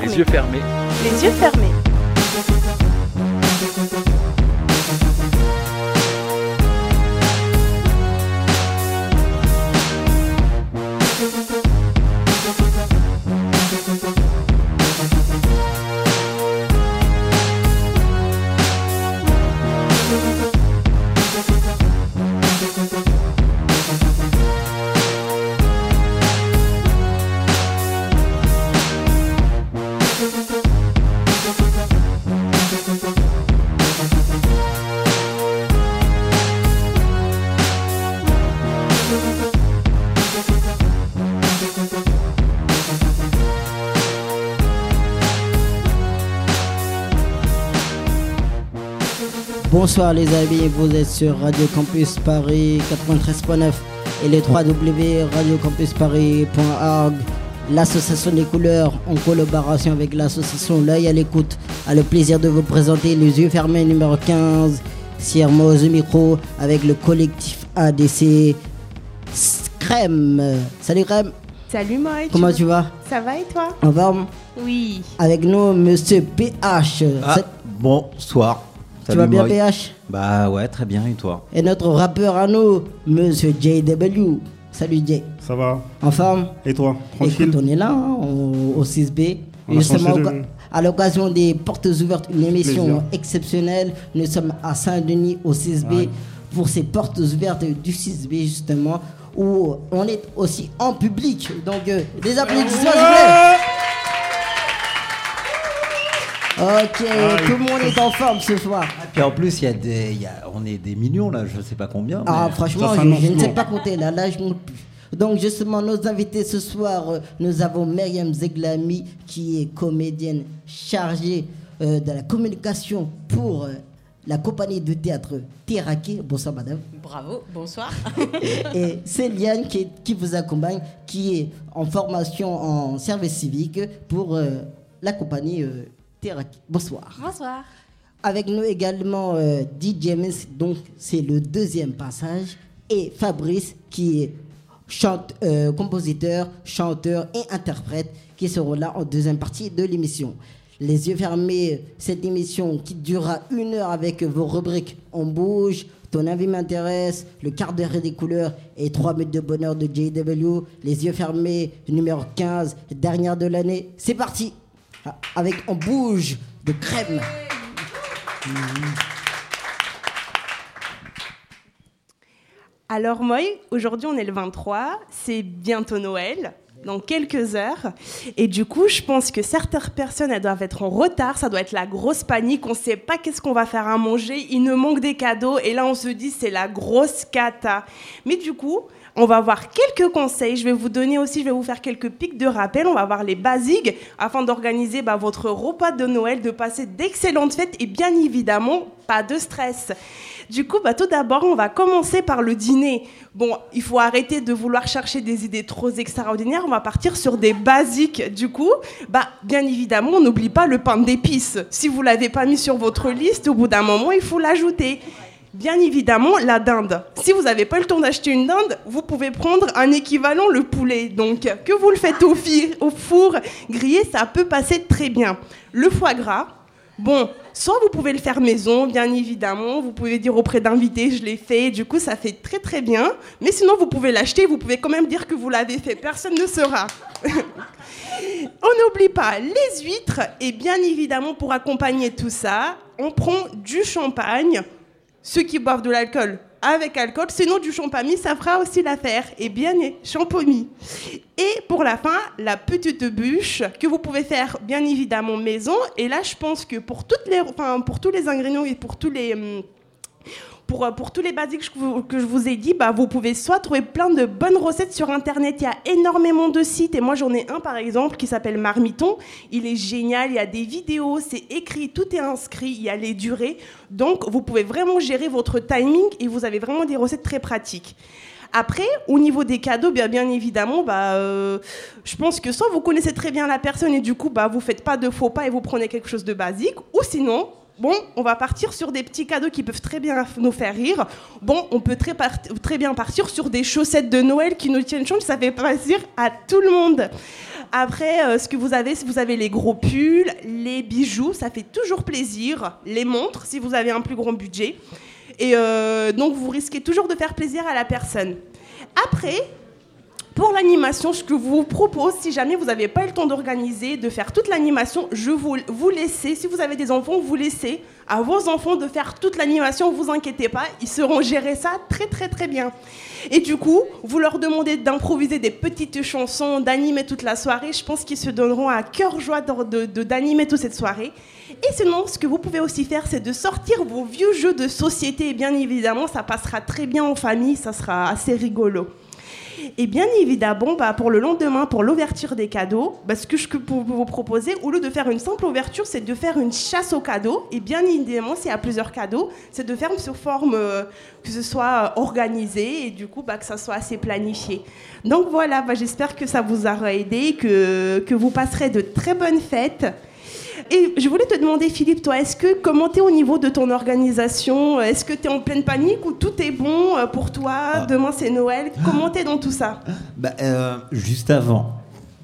Fermés. Les yeux fermés. Les yeux fermés. Bonsoir les amis, vous êtes sur Radio Campus Paris 93.9 et les 3 www.radiocampusparis.org. L'association des couleurs en collaboration avec l'association L'œil à l'écoute a le plaisir de vous présenter les yeux fermés numéro 15, Siermoz au micro avec le collectif ADC Crème. Salut Crème, Salut Moïse. comment tu vas? Ça va et toi? En forme? Oui. Avec nous, monsieur PH. Ah, bonsoir. Tu vas bien. PH Bah ouais, très bien, et toi? Et notre rappeur à nous, Monsieur JW. Salut Jay. Ça va? En forme? Et toi? Tranquille? Écoute, on est là hein, au, au 6B. On Justement, de- à l'occasion des portes ouvertes, une émission Plaisir. exceptionnelle. Nous sommes à Saint-Denis au 6B Ouais. pour ces portes ouvertes du 6B justement où on est aussi en public. Donc euh, des applaudissements s'il vous plaît. Ok, Ah, tout le monde est en forme ce soir. Puis en plus, il y a des, il y a- on est des millions là, je sais pas combien. Ah, franchement, Ça je, ne sais pas compter là, là je monte plus. Donc, justement, nos invités ce soir, euh, nous avons Myriam Zeglami, qui est comédienne chargée euh, de la communication pour euh, la compagnie de théâtre Terraqué. Bonsoir, madame. Bravo, bonsoir. Et Céliane, qui, est- qui vous accompagne, qui est en formation en service civique pour euh, la compagnie Bonsoir. Bonsoir. Avec nous également euh, DJ Miss, donc c'est le deuxième passage, et Fabrice qui est chante, euh, compositeur, chanteur et interprète qui seront là en deuxième partie de l'émission. Les yeux fermés, cette émission qui durera une heure avec vos rubriques On bouge, Ton avis m'intéresse, Le quart d'heure des couleurs et 3 minutes de bonheur de JW. Les yeux fermés, numéro 15, dernière de l'année. C'est parti Avec On bouge de crème. Alors moi, aujourd'hui on est le 23, c'est bientôt Noël, dans quelques heures. Et du coup, je pense que certaines personnes, elles doivent être en retard, ça doit être la grosse panique, on ne sait pas qu'est-ce qu'on va faire à manger, il nous manque des cadeaux, et là on se dit c'est la grosse cata. Mais du coup, on va voir quelques conseils, je vais vous donner aussi, je vais vous faire quelques pics de rappel, on va voir les basiques afin d'organiser bah, votre repas de Noël, de passer d'excellentes fêtes et bien évidemment, pas de stress. Du coup, bah, tout d'abord, on va commencer par le dîner. Bon, il faut arrêter de vouloir chercher des idées trop extraordinaires. On va partir sur des basiques. Du coup, bah, bien évidemment, on n'oublie pas le pain d'épices. Si vous l'avez pas mis sur votre liste, au bout d'un moment, il faut l'ajouter. Bien évidemment, la dinde. Si vous n'avez pas le temps d'acheter une dinde, vous pouvez prendre un équivalent, le poulet. Donc, que vous le faites au, au four grillé, ça peut passer très bien. Le foie gras, Bon, soit vous pouvez le faire maison, bien évidemment, vous pouvez dire auprès d'invités, je l'ai fait, du coup ça fait très très bien, mais sinon vous pouvez l'acheter, vous pouvez quand même dire que vous l'avez fait, personne ne saura. on n'oublie pas les huîtres, et bien évidemment pour accompagner tout ça, on prend du champagne, ceux qui boivent de l'alcool avec alcool, sinon du champagne, ça fera aussi l'affaire. Et bien, champomis. Et pour la fin, la petite bûche que vous pouvez faire bien évidemment maison. Et là, je pense que pour, toutes les, pour tous les ingrédients et pour tous les... Pour, euh, pour tous les basiques que je vous ai dit, bah, vous pouvez soit trouver plein de bonnes recettes sur Internet. Il y a énormément de sites. Et moi, j'en ai un, par exemple, qui s'appelle Marmiton. Il est génial. Il y a des vidéos, c'est écrit, tout est inscrit. Il y a les durées. Donc, vous pouvez vraiment gérer votre timing et vous avez vraiment des recettes très pratiques. Après, au niveau des cadeaux, bien, bien évidemment, bah, euh, je pense que soit vous connaissez très bien la personne et du coup, bah, vous faites pas de faux pas et vous prenez quelque chose de basique, ou sinon, Bon, on va partir sur des petits cadeaux qui peuvent très bien nous faire rire. Bon, on peut très, bien partir sur des chaussettes de Noël qui nous tiennent chaud. Ça fait plaisir à tout le monde. Après, euh, ce que vous avez, si vous avez les gros pulls, les bijoux, ça fait toujours plaisir. Les montres, si vous avez un plus grand budget. Et euh, donc, vous risquez toujours de faire plaisir à la personne. Après, pour l'animation, ce que je vous propose, si jamais vous n'avez pas eu le temps d'organiser, de faire toute l'animation, je vous, vous laissez, si vous avez des enfants, vous laissez à vos enfants de faire toute l'animation, vous inquiétez pas, ils seront gérer ça très très très bien. Et du coup, vous leur demandez d'improviser des petites chansons, d'animer toute la soirée, je pense qu'ils se donneront à cœur joie d'animer de, d'animer toute cette soirée. Et sinon, ce que vous pouvez aussi faire, c'est de sortir vos vieux jeux de société, et bien évidemment, ça passera très bien en famille, ça sera assez rigolo. Et bien évidemment, bah, pour le lendemain, pour l'ouverture des cadeaux, bah, ce que je peux vous proposer, au lieu de faire une simple ouverture, c'est de faire une chasse aux cadeaux. Et bien évidemment, s'il y a plusieurs cadeaux, c'est de faire sous forme euh, que ce soit organisé et du coup bah, que ça soit assez planifié. Donc voilà, j'espère que ça vous aura aidé, que vous passerez de très bonnes fêtes. Et je voulais te demander, Philippe, toi, est-ce que comment tu es au niveau de ton organisation? Est-ce que tu es en pleine panique ou tout est bon euh, pour toi? Ah. Demain, c'est Noël. Comment tu es dans tout ça? Bah, euh, Juste avant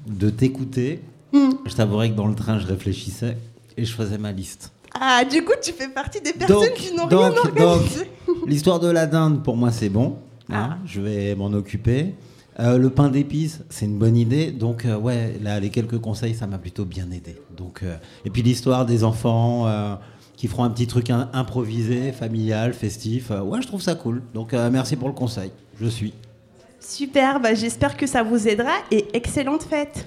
de t'écouter, hmm. je t'avouerais que dans le train, je réfléchissais et je faisais ma liste. Ah, du coup, tu fais partie des personnes qui n'ont rien organisé. L'histoire de la dinde, pour moi, c'est bon. Hein, ah. Je vais m'en occuper. Euh, le pain d'épices, c'est une bonne idée. Donc, euh, ouais, là, les quelques conseils, ça m'a plutôt bien aidé. Donc, euh, et puis l'histoire des enfants qui feront un petit truc improvisé, familial, festif. ouais, je trouve ça cool. Donc, merci pour le conseil. Je suis. Super, bah, j'espère que ça vous aidera et excellente fête.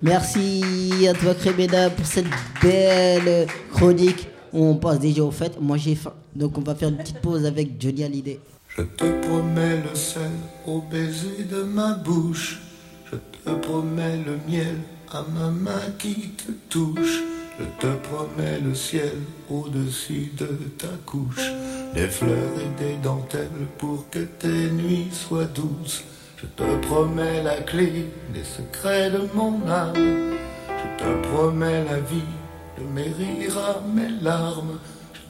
Merci à toi, Crémena, pour cette belle chronique. On passe déjà aux fêtes. Moi, j'ai faim. Donc, on va faire une petite pause avec Johnny Hallyday. Je te promets le sel au baiser de ma bouche. Je te promets le miel à ma main qui te touche. Je te promets le ciel au-dessus de ta couche. Des fleurs et des dentelles pour que tes nuits soient douces. Je te promets la clé des secrets de mon âme. Je te promets la vie de mes rires à mes larmes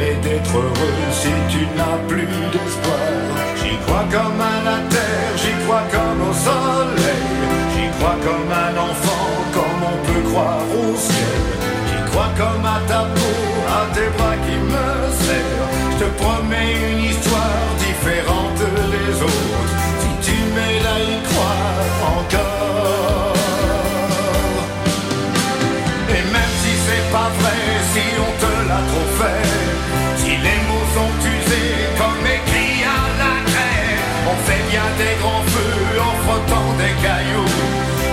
Promets d'être heureux si tu n'as plus d'espoir. J'y crois comme à la terre, j'y crois comme au soleil. J'y crois comme un enfant, comme on peut croire au ciel. J'y crois comme à ta peau, à tes bras qui me serrent. Je te promets une histoire différente des autres. Si tu m'aides à y croire encore.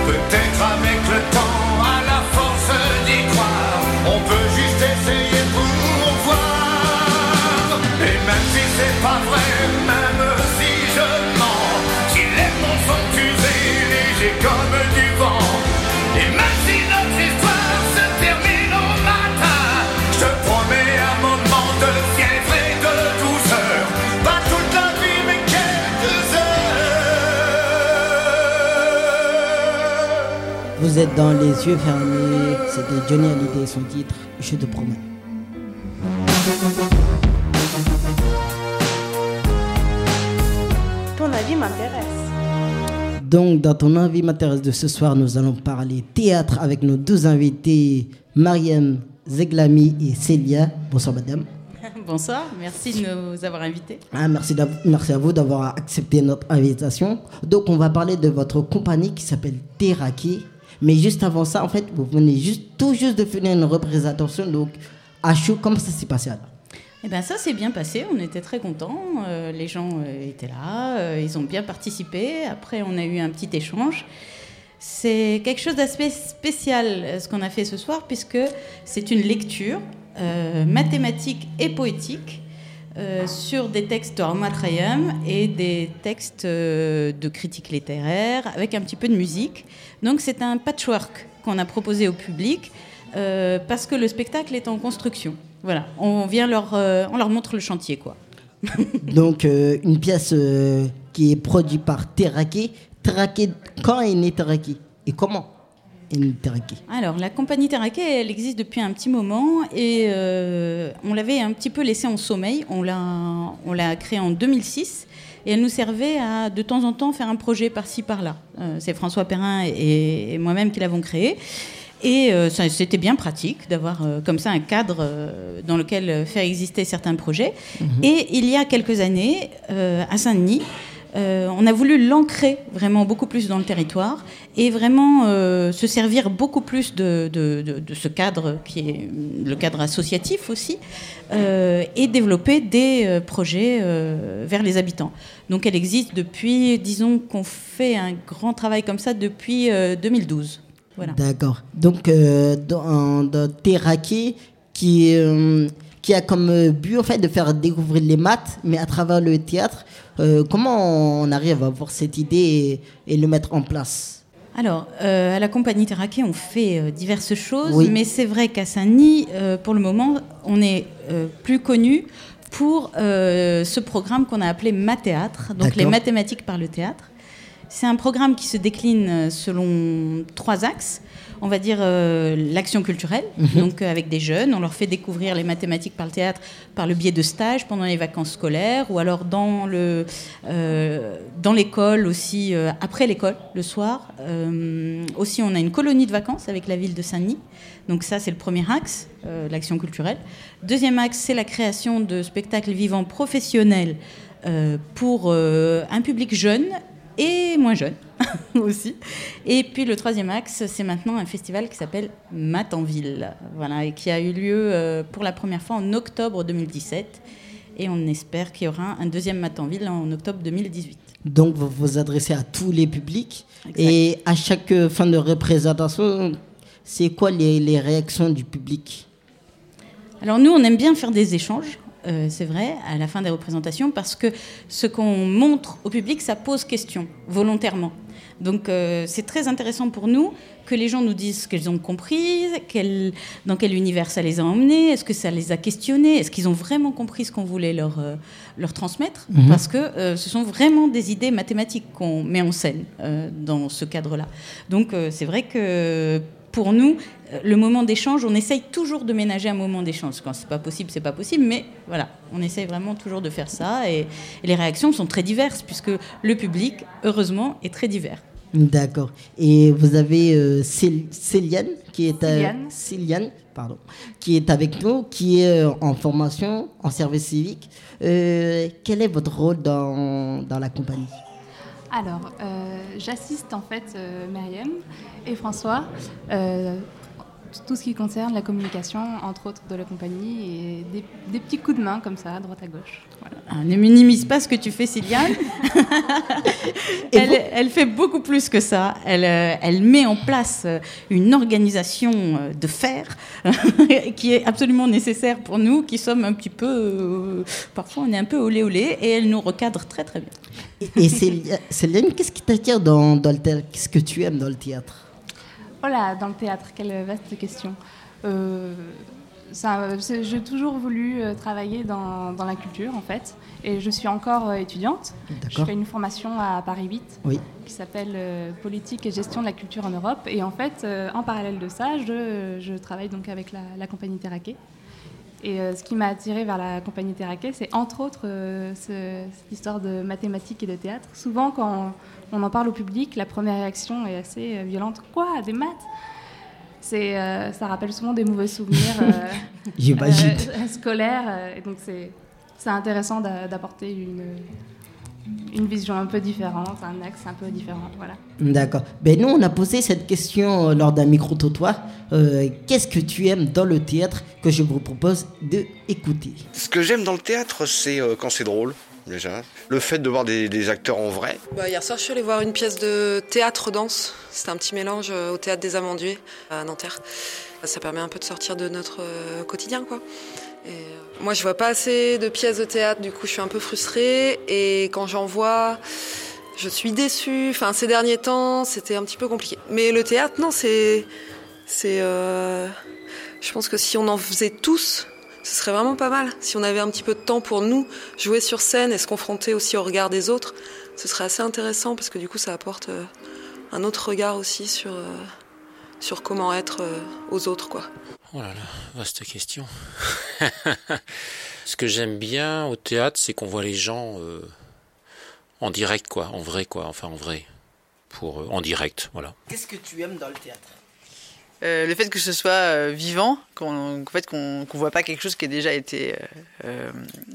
Peut-être avec le temps, à la force d'y croire, on peut juste essayer pour voir. Et même si c'est pas vrai, Vous êtes dans les yeux fermés. C'était Johnny Hallyday et son titre Je te promets. Ton avis m'intéresse. Donc, dans ton avis m'intéresse de ce soir, nous allons parler théâtre avec nos deux invités, Mariam Zeglami et Célia. Bonsoir, madame. Bonsoir, merci de nous avoir invités. Ah, merci à vous d'avoir accepté notre invitation. Donc, on va parler de votre compagnie qui s'appelle Teraki. Mais juste avant ça, en fait, vous venez tout juste de finir une représentation. Donc, à chaud, comment ça s'est passé alors Eh bien ça s'est bien passé, on était très contents, euh, les gens euh, étaient là, euh, ils ont bien participé, après on a eu un petit échange. C'est quelque chose d'assez spécial ce qu'on a fait ce soir puisque c'est une lecture mathématique et poétique euh, sur des textes d'Omar Khayyam et des textes euh, de critique littéraire avec un petit peu de musique. Donc c'est un patchwork qu'on a proposé au public euh, parce que le spectacle est en construction. Voilà, on vient leur, on leur montre le chantier quoi. Donc, une pièce qui est produite par Teraki. Teraki, quand est né Teraki Et comment? Alors, la compagnie Terraquet, elle existe depuis un petit moment et euh, on l'avait un petit peu laissée en sommeil. On l'a, créée en 2006 et elle nous servait à de temps en temps faire un projet par-ci par-là. Euh, c'est François Perrin et, et moi-même qui l'avons créée. Et euh, c'était bien pratique d'avoir euh, comme ça un cadre euh, dans lequel faire exister certains projets. Et il y a quelques années, à Saint-Denis, euh, on a voulu l'ancrer vraiment beaucoup plus dans le territoire et vraiment euh, se servir beaucoup plus de, ce cadre qui est le cadre associatif aussi euh, et développer des projets vers les habitants. Donc elle existe depuis, disons qu'on fait un grand travail comme ça depuis euh, 2012. Voilà. D'accord. Donc, dans, dans qui, qui a comme but en fait de faire découvrir les maths, mais à travers le théâtre, euh, comment on arrive à avoir cette idée et, et le mettre en place Alors, euh, à la compagnie Terraquet, on fait euh, diverses choses, Oui. mais c'est vrai qu'à Saint-Denis, pour le moment, on est plus connu pour ce programme qu'on a appelé Mathéâtre, donc les mathématiques par le théâtre. C'est un programme qui se décline euh, selon trois axes. On va dire euh, l'action culturelle, Mhm. donc euh, avec des jeunes, on leur fait découvrir les mathématiques par le théâtre par le biais de stages pendant les vacances scolaires ou alors dans le euh, dans l'école aussi après l'école le soir. Aussi, on a une colonie de vacances avec la ville de Saint-Denis. Donc ça, c'est le premier axe, l'action culturelle. Deuxième axe, c'est la création de spectacles vivants professionnels euh, pour euh, un public jeune et moins jeune aussi. Et puis le troisième axe, c'est maintenant un festival qui s'appelle Matanville, voilà, et qui a eu lieu euh, pour la première fois en octobre 2017. Et on espère qu'il y aura un deuxième Matanville en octobre 2018. Donc, vous vous adressez à tous les publics. Et à chaque euh, fin de représentation, c'est quoi les, les réactions du public? Alors nous, on aime bien faire des échanges, euh, c'est vrai, à la fin des représentations, parce que ce qu'on montre au public, ça pose question, volontairement. Donc euh, c'est très intéressant pour nous que les gens nous disent ce qu'ils ont compris, quel- dans quel univers ça les a emmenés, est-ce que ça les a questionnés, est-ce qu'ils ont vraiment compris ce qu'on voulait leur, euh, leur transmettre, Mhm. parce que euh, ce sont vraiment des idées mathématiques qu'on met en scène dans ce cadre-là. Donc c'est vrai que pour nous, euh, le moment d'échange, on essaye toujours de ménager un moment d'échange. Quand c'est pas possible, c'est pas possible, mais voilà, on essaye vraiment toujours de faire ça. Et, et les réactions sont très diverses, puisque le public, heureusement, est très divers. D'accord. Et vous avez euh, Cél- Céliane qui est euh, Céliane. Céliane, pardon, qui est avec nous, qui est euh, en formation en service civique. Euh, quel est votre rôle dans, dans la compagnie? Alors, euh, j'assiste en fait euh, et François euh, tout ce qui concerne la communication, entre autres de la compagnie, et des, des petits coups de main comme ça, à droite à gauche. Voilà. Ah, ne minimise pas ce que tu fais, Sylviane. elle, elle, fait beaucoup plus que ça. Elle, euh, elle met en place euh, une organisation euh, de fer qui est absolument nécessaire pour nous, qui sommes un petit peu, euh, parfois on est un peu olé olé, et elle nous recadre très très bien. Et, et Céline, qu'est-ce qui t'attire dans, dans le théâtre Qu'est-ce que tu aimes dans le théâtre? Voilà, dans le théâtre, quelle vaste question. Euh, j'ai toujours voulu euh, travailler dans, dans, la culture, en fait. Et je suis encore euh, étudiante. Je fais une formation à Paris 8 oui. qui s'appelle euh, Politique et gestion de la culture en Europe. Et en fait, euh, en parallèle de ça, je, je travaille donc avec la, la compagnie Terraquet. Et euh, ce qui m'a attiré vers la compagnie Terraquet, c'est entre autres ce, cette histoire de mathématiques et de théâtre. Souvent, quand on, en parle au public, la première réaction est assez violente. Quoi Des maths? C'est, euh, ça rappelle souvent des mauvais souvenirs euh, euh, scolaires. et donc, c'est, c'est intéressant d'apporter une, une vision un peu différente, un axe un peu différent. Voilà. D'accord. Ben nous, on a posé cette question lors d'un micro-trottoir. Euh, qu'est-ce que tu aimes dans le théâtre que je vous propose d'écouter? Ce que j'aime dans le théâtre, c'est euh, quand c'est drôle. Le fait de voir des, acteurs en vrai. Bah, hier soir, je suis allée voir une pièce de théâtre-danse. C'était un petit mélange au théâtre des Amandiers à Nanterre. Ça permet un peu de sortir de notre euh, quotidien, quoi. Euh, moi, je vois pas assez de pièces de théâtre, du coup, je suis un peu frustrée. Et quand j'en vois, je suis déçue. Enfin, ces derniers temps, c'était un petit peu compliqué. Mais le théâtre, non, c'est, c'est. Euh, je pense que si on en faisait tous, ce serait vraiment pas mal. Si on avait un petit peu de temps pour nous jouer sur scène et se confronter aussi au regard des autres, ce serait assez intéressant parce que du coup, ça apporte euh, un autre regard aussi sur euh, sur comment être euh, aux autres, quoi. Oh là là, vaste question. Ce que j'aime bien au théâtre, c'est qu'on voit les gens euh, en direct, quoi, en vrai, quoi, enfin en vrai, pour euh, en direct, voilà. Qu'est-ce que tu aimes dans le théâtre? Euh, le fait que ce soit euh, vivant, qu'on qu voit pas quelque chose qui a déjà été, euh,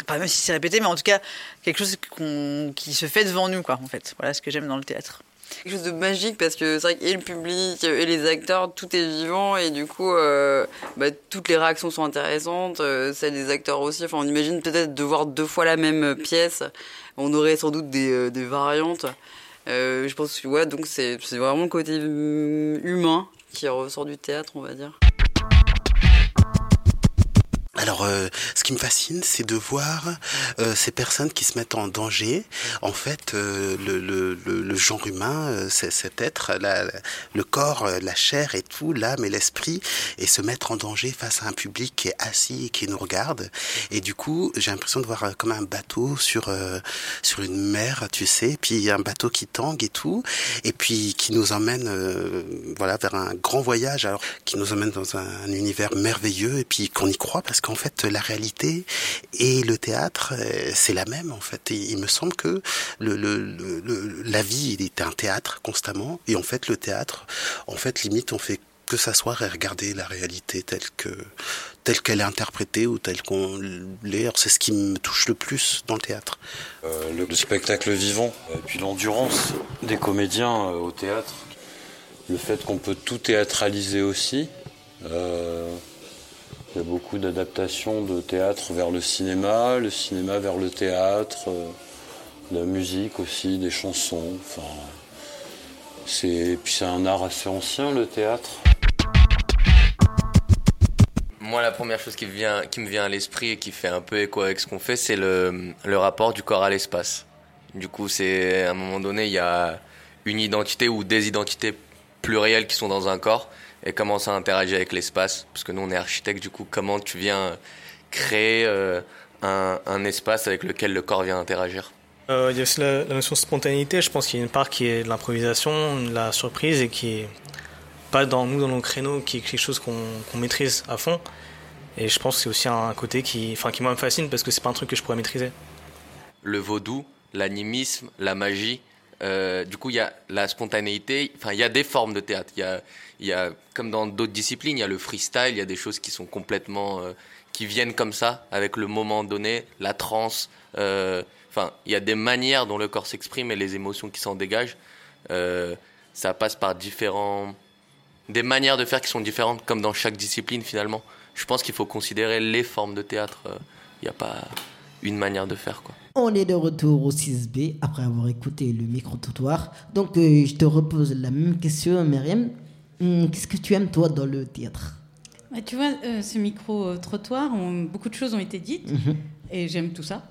pas même si c'est répété, mais en tout cas quelque chose qu qui se fait devant nous, quoi. En fait, voilà ce que j'aime dans le théâtre. Quelque chose de magique parce que c'est vrai que et le public et les acteurs tout est vivant et du coup euh, bah, toutes les réactions sont intéressantes euh, celles des acteurs aussi. Enfin on imagine peut-être de voir deux fois la même pièce. On aurait sans doute des, euh, variantes. Euh, je pense que ouais donc c'est vraiment le côté humain qui ressort du théâtre on va dire alors, euh, ce qui me fascine, c'est de voir euh, ces personnes qui se mettent en danger. En fait, euh, le, le, le, genre humain, euh, c'est cet être, la, le corps, euh, la chair et tout, l'âme et l'esprit, et se mettre en danger face à un public qui est assis et qui nous regarde. Et du coup, j'ai l'impression de voir comme un bateau sur sur une mer, tu sais, puis un bateau qui tangue et tout, et puis qui nous emmène, voilà, vers un grand voyage, alors qui nous emmène dans un, un univers merveilleux, et puis qu'on y croit parce qu'en fait la réalité et le théâtre c'est la même en fait. Et il me semble que la vie est un théâtre constamment. Et en fait le théâtre en fait limite on fait que s'asseoir et regarder la réalité telle que telle qu'elle est interprétée ou telle qu'on l'est. C'est ce qui me touche le plus dans le théâtre. Euh, le, le, spectacle vivant et puis l'endurance des comédiens euh, au théâtre. Le fait qu'on peut tout théâtraliser aussi euh, il y a beaucoup d'adaptations de théâtre vers le cinéma, le cinéma vers le théâtre, euh, la musique aussi, des chansons. Enfin, c'est puis c'est un art assez ancien le théâtre. Moi, la première chose qui, vient, qui me vient à l'esprit et qui fait un peu écho avec ce qu'on fait, c'est le, le rapport du corps à l'espace. Du coup, c'est à un moment donné, il y a une identité ou des identités plurielles qui sont dans un corps et comment ça interagit avec l'espace. Parce que nous, on est architecte, du coup, comment tu viens créer euh, un, un, espace avec lequel le corps vient interagir? Euh, Il y a aussi la, la, notion de spontanéité. Je pense qu'il y a une part qui est de l'improvisation, de la surprise et qui est pas dans nous, dans nos créneaux, qui est quelque chose qu'on qu maîtrise à fond. Et je pense que c'est aussi un côté qui, enfin, qui moi me fascine parce que c'est pas un truc que je pourrais maîtriser. Le vaudou, l'animisme, la magie, euh, du coup, il y a la spontanéité. Enfin, il y a des formes de théâtre. Il y a, y a, comme dans d'autres disciplines, il y a le freestyle. Il y a des choses qui sont complètement, euh, qui viennent comme ça, avec le moment donné, la transe. Euh, il y a des manières dont le corps s'exprime et les émotions qui s'en dégagent. ça passe par différents, des manières de faire qui sont différentes, comme dans chaque discipline finalement. Je pense qu'il faut considérer les formes de théâtre. Il n'y a pas une manière de faire. Quoi. On est de retour au 6B après avoir écouté le micro-trottoir. Donc, euh, je te repose la même question, Myriam. Hum, Qu'est-ce que tu aimes, toi, dans le théâtre? Bah, tu vois, euh, ce micro-trottoir, beaucoup de choses ont été dites Mhm. et j'aime tout ça.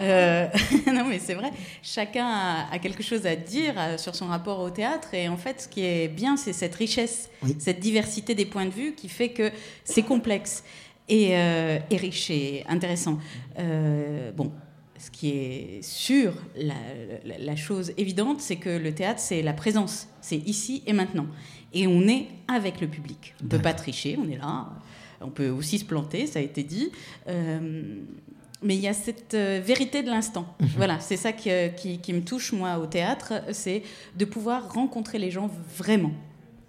Euh, non, mais c'est vrai, chacun a, a quelque chose à dire sur son rapport au théâtre. Et en fait, ce qui est bien, c'est cette richesse, cette diversité des points de vue qui fait que c'est complexe et, euh, et riche et intéressant. Euh, bon, ce qui est sûr, la, la- la chose évidente, c'est que le théâtre, c'est la présence. C'est ici et maintenant. Et on est avec le public. On ne peut pas tricher, on est là. On peut aussi se planter, ça a été dit. Euh, mais il y a cette euh, vérité de l'instant. Mhm. Voilà, c'est ça qui, euh, qui- qui me touche, moi, au théâtre, c'est de pouvoir rencontrer les gens vraiment.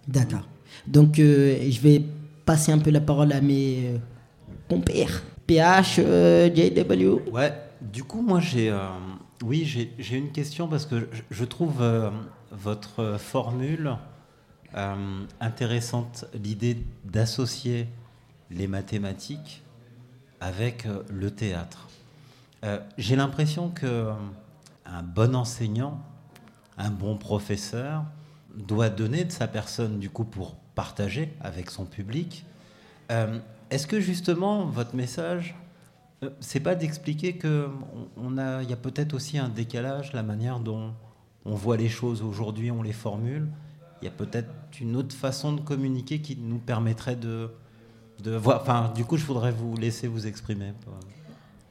D'accord. Donc, euh, je vais passer un peu la parole à mes euh, compères. PH, euh, JW. Ouais, du coup, moi, j'ai. euh, oui, j'ai une question parce que je, trouve euh, votre formule euh, intéressante, l'idée d'associer les mathématiques avec le théâtre. J'ai l'impression que un bon enseignant, un bon professeur, doit donner de sa personne, du coup, pour partager avec son public. Est-ce que justement, votre message, c'est pas d'expliquer que on a, il y a peut-être aussi un décalage, la manière dont on voit les choses aujourd'hui, on les formule. Il y a peut-être une autre façon de communiquer qui nous permettrait de, de voir. Enfin, du coup, je voudrais vous laisser vous exprimer.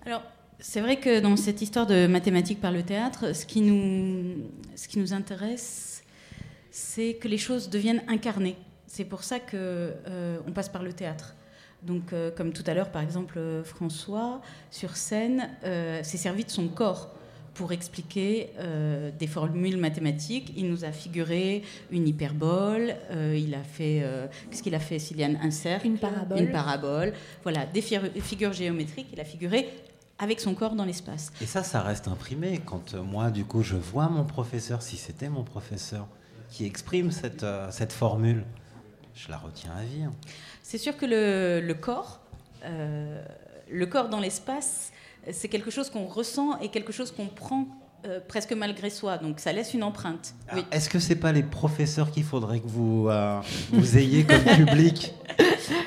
Alors, c'est vrai que dans cette histoire de mathématiques par le théâtre, ce qui nous, ce qui nous intéresse, c'est que les choses deviennent incarnées. C'est pour ça que euh, on passe par le théâtre. Donc, euh, comme tout à l'heure, par exemple, euh, François, sur scène, euh, s'est servi de son corps pour expliquer euh, des formules mathématiques. Il nous a figuré une hyperbole, euh, il a fait, euh, qu'est-ce qu'il a fait, Siliane Un cercle, Une parabole. une parabole, voilà, des fi- figures géométriques. Il a figuré avec son corps dans l'espace. Et ça, ça reste imprimé. Quand moi, du coup, je vois mon professeur, si c'était mon professeur, qui exprime cette, euh, cette formule, je la retiens à vie. hein. C'est sûr que le, le corps, euh, le corps dans l'espace, c'est quelque chose qu'on ressent et quelque chose qu'on prend euh, presque malgré soi. Donc ça laisse une empreinte. Oui. Est-ce que c'est pas les professeurs qu'il faudrait que vous, euh, vous ayez comme public?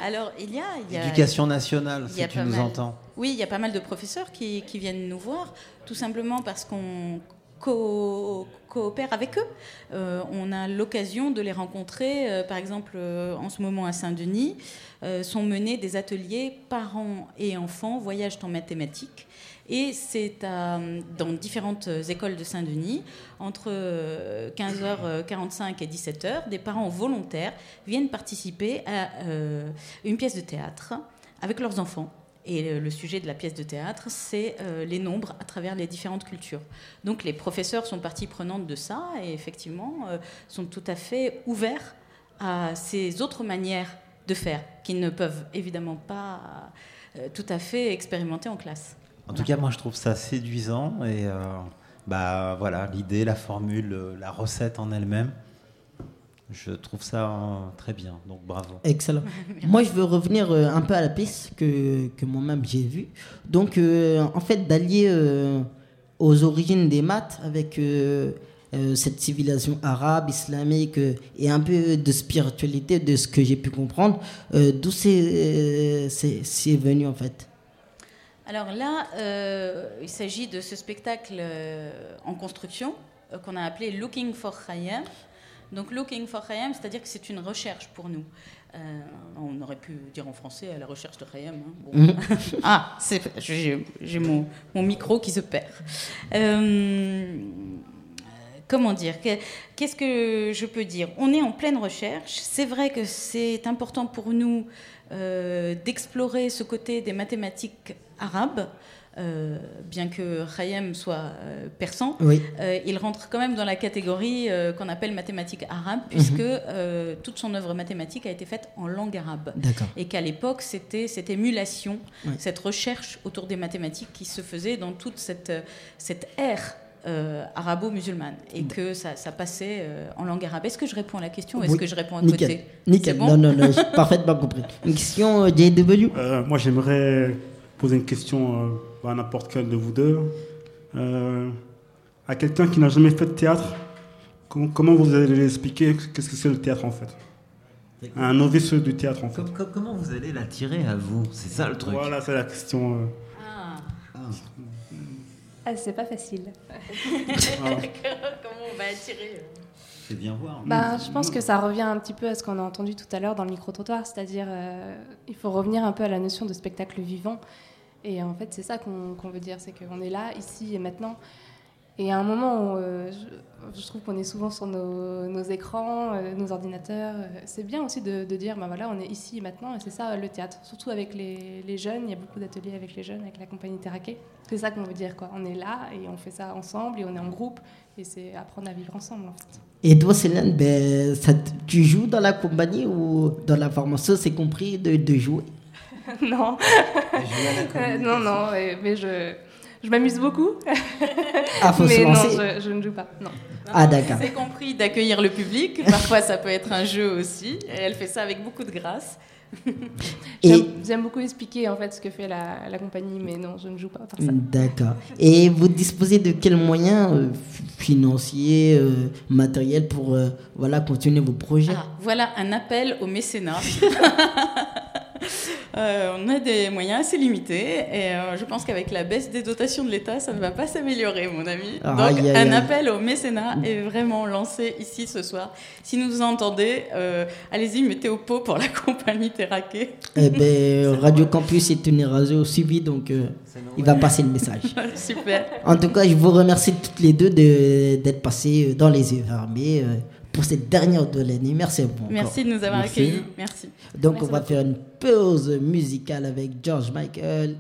Alors il y a, il y a Éducation nationale, si tu nous mal- entends. Oui, il y a pas mal de professeurs qui, qui viennent nous voir, tout simplement parce qu'on co- coopère avec eux. Euh, on a l'occasion de les rencontrer. Euh, par exemple, euh, en ce moment à Saint-Denis, sont menés des ateliers parents et enfants voyagent en mathématiques. Et c'est dans différentes écoles de Saint-Denis, entre euh, 15h45 et 17h, des parents volontaires viennent participer à une pièce de théâtre avec leurs enfants. Et le sujet de la pièce de théâtre, c'est euh, les nombres à travers les différentes cultures. Donc les professeurs sont partie prenante de ça et effectivement euh, sont tout à fait ouverts à ces autres manières de faire qu'ils ne peuvent évidemment pas euh, tout à fait expérimenter en classe. En tout cas, moi, je trouve ça séduisant. Et bah, voilà, l'idée, la formule, la recette en elle-même, je trouve ça euh, très bien. Donc, bravo. Excellent. Moi, je veux revenir euh, un peu à la pièce que, que moi-même j'ai vue. Donc, euh, en fait, d'allier euh, aux origines des maths avec cette civilisation arabe, islamique et un peu de spiritualité, de ce que j'ai pu comprendre, euh, d'où c'est c'est- c'est venu en fait? Alors là, euh, il s'agit de ce spectacle en construction qu'on a appelé Looking for Khayyam. Donc Looking for Khayyam, c'est-à-dire que c'est une recherche pour nous. Euh, on aurait pu dire en français à la recherche de Khayyam. hein. Bon. Mhm. ah, j'ai mon, mon micro qui se perd. Euh, comment dire Que- Qu'est-ce que je peux dire? On est en pleine recherche. C'est vrai que c'est important pour nous euh, d'explorer ce côté des mathématiques arabes. Euh, bien que Khayyam soit euh, persan, Oui. euh, il rentre quand même dans la catégorie euh, qu'on appelle mathématiques arabes, puisque Mhm. euh, toute son œuvre mathématique a été faite en langue arabe. Et qu'à l'époque, c'était cette émulation, cette recherche autour des mathématiques qui se faisait dans toute cette, cette ère euh, arabo-musulmane et que ça, ça passait euh, en langue arabe. Est-ce que je réponds à la question ou est-ce Oui. que je réponds à Nickel. côté? Nickel. Bon? Non, non, non, parfaitement compris. Une question, euh, JW Euh, moi, j'aimerais poser une question euh, à n'importe quel de vous deux. Euh, à quelqu'un qui n'a jamais fait de théâtre, com- comment vous allez lui expliquer qu'est-ce que c'est le théâtre en fait? À Un novice du théâtre en fait. Com- com- comment vous allez l'attirer à vous? C'est ça le truc. Voilà, c'est la question. euh. Ah, c'est pas facile. Comment on va attirer euh? C'est bien voir. Bah, je pense que ça revient un petit peu à ce qu'on a entendu tout à l'heure dans le micro-trottoir, c'est-à-dire euh, il faut revenir un peu à la notion de spectacle vivant. Et en fait, c'est ça qu'on veut dire, c'est qu'on est là, ici et maintenant. Et à un moment euh, je, trouve qu'on est souvent sur nos, écrans, euh, nos ordinateurs, euh, c'est bien aussi de, dire, bah voilà, on est ici et maintenant, et c'est ça le théâtre. Surtout avec les, jeunes, il y a beaucoup d'ateliers avec les jeunes, avec la compagnie Terraquet. C'est ça qu'on veut dire, quoi. On est là et on fait ça ensemble et on est en groupe, et c'est apprendre à vivre ensemble, en fait. Et toi, Célène, ben, tu joues dans la compagnie ou dans la formation, c'est compris de jouer? non. Euh, non, non, mais, mais je, je m'amuse beaucoup. Ah, faut se mais non, lancer. je, je ne joue pas. Non. Ah, d'accord. C'est compris d'accueillir le public. Parfois, ça peut être un jeu aussi. Et elle fait ça avec beaucoup de grâce. J'aime j'aime beaucoup expliquer en fait ce que fait la, la compagnie, mais non, je ne joue pas par ça. D'accord. Et vous disposez de quels moyens euh, financiers, euh, matériels pour euh, voilà, continuer vos projets? Ah, voilà un appel au mécénat. Euh, on a des moyens assez limités et euh, je pense qu'avec la baisse des dotations de l'État, ça ne va pas s'améliorer, mon ami. Aïe, Donc, aïe, un aïe. appel au mécénat est vraiment lancé ici ce soir. Si nous vous entendez, euh, allez-y, mettez au pot pour la compagnie Terraquet. Eh ben, Radio Campus est une radio suivie, donc euh, il va passer le message. Super. En tout cas, je vous remercie toutes les deux de- d'être passées dans les yeux fermés euh, pour cette dernière de l'année. Merci à vous. encore. Merci de nous avoir Merci. accueillis. Merci. Donc, Merci on va beaucoup. faire une pause musicale avec George Michael.